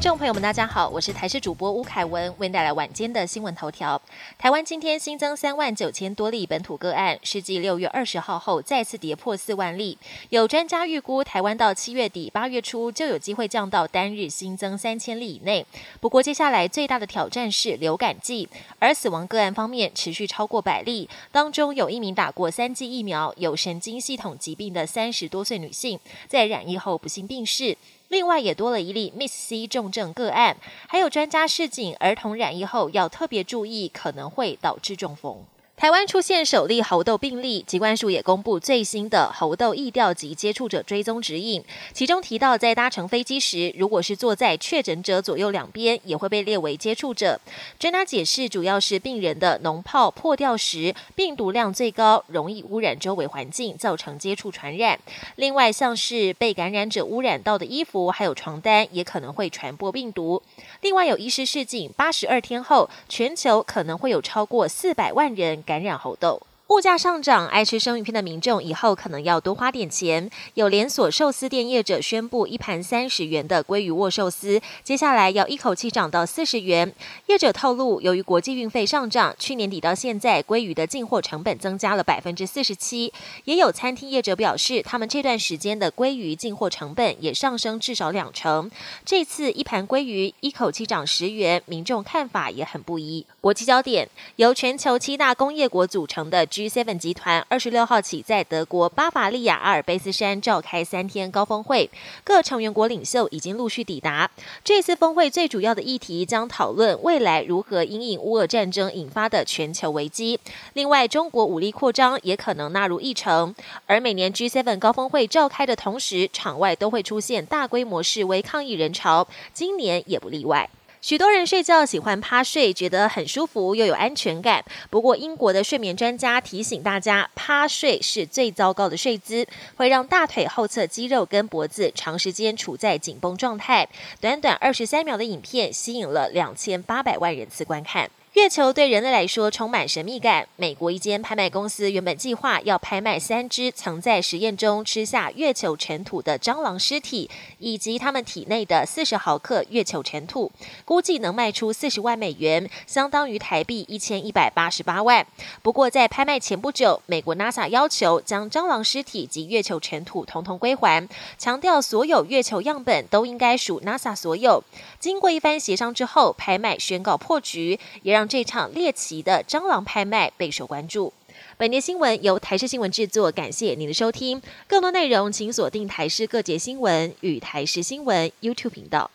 听众朋友们，大家好，我是台视主播吴凯文，为您带来晚间的新闻头条。台湾今天新增三万九千多例本土个案，是继六月二十号后再次跌破四万例。有专家预估，台湾到七月底、八月初就有机会降到单日新增三千例以内。不过，接下来最大的挑战是流感季，而死亡个案方面持续超过百例，当中有一名打过三剂疫苗、有神经系统疾病的三十多岁女性，在染疫后不幸病逝。另外也多了一例 Miss C 重症个案，还有专家示警，儿童染疫后要特别注意，可能会导致中风。台湾出现首例猴痘病例，疾管署也公布最新的猴痘疫调及接触者追踪指引，其中提到，在搭乘飞机时，如果是坐在确诊者左右两边，也会被列为接触者。专家解释，主要是病人的脓泡破掉时，病毒量最高，容易污染周围环境，造成接触传染。另外，像是被感染者污染到的衣服，还有床单，也可能会传播病毒。另外，有医师示警，八十二天后，全球可能会有超过四百万人。感染猴痘。物价上涨，爱吃生鱼片的民众以后可能要多花点钱。有连锁寿司店业者宣布，一盘三十元的鲑鱼握寿司，接下来要一口气涨到四十元。业者透露，由于国际运费上涨，去年底到现在，鲑鱼的进货成本增加了百分之四十七。也有餐厅业者表示，他们这段时间的鲑鱼进货成本也上升至少两成。这次一盘鲑鱼一口气涨十元，民众看法也很不一。国际焦点，由全球七大工业国组成的。G7 集团二十六号起在德国巴伐利亚阿尔卑斯山召开三天高峰会，各成员国领袖已经陆续抵达。这次峰会最主要的议题将讨论未来如何因应乌俄战争引发的全球危机。另外，中国武力扩张也可能纳入议程。而每年 G7 高峰会召开的同时，场外都会出现大规模示威抗议人潮，今年也不例外。许多人睡觉喜欢趴睡，觉得很舒服又有安全感。不过，英国的睡眠专家提醒大家，趴睡是最糟糕的睡姿，会让大腿后侧肌肉跟脖子长时间处在紧绷状态。短短二十三秒的影片，吸引了两千八百万人次观看。月球对人类来说充满神秘感。美国一间拍卖公司原本计划要拍卖三只曾在实验中吃下月球尘土的蟑螂尸体，以及它们体内的四十毫克月球尘土，估计能卖出四十万美元，相当于台币一千一百八十八万。不过在拍卖前不久，美国 NASA 要求将蟑螂尸体及月球尘土统统归还，强调所有月球样本都应该属 NASA 所有。经过一番协商之后，拍卖宣告破局，也让。让这场猎奇的蟑螂拍卖备受关注。本节新闻由台视新闻制作，感谢您的收听。更多内容请锁定台视各节新闻与台视新闻 YouTube 频道。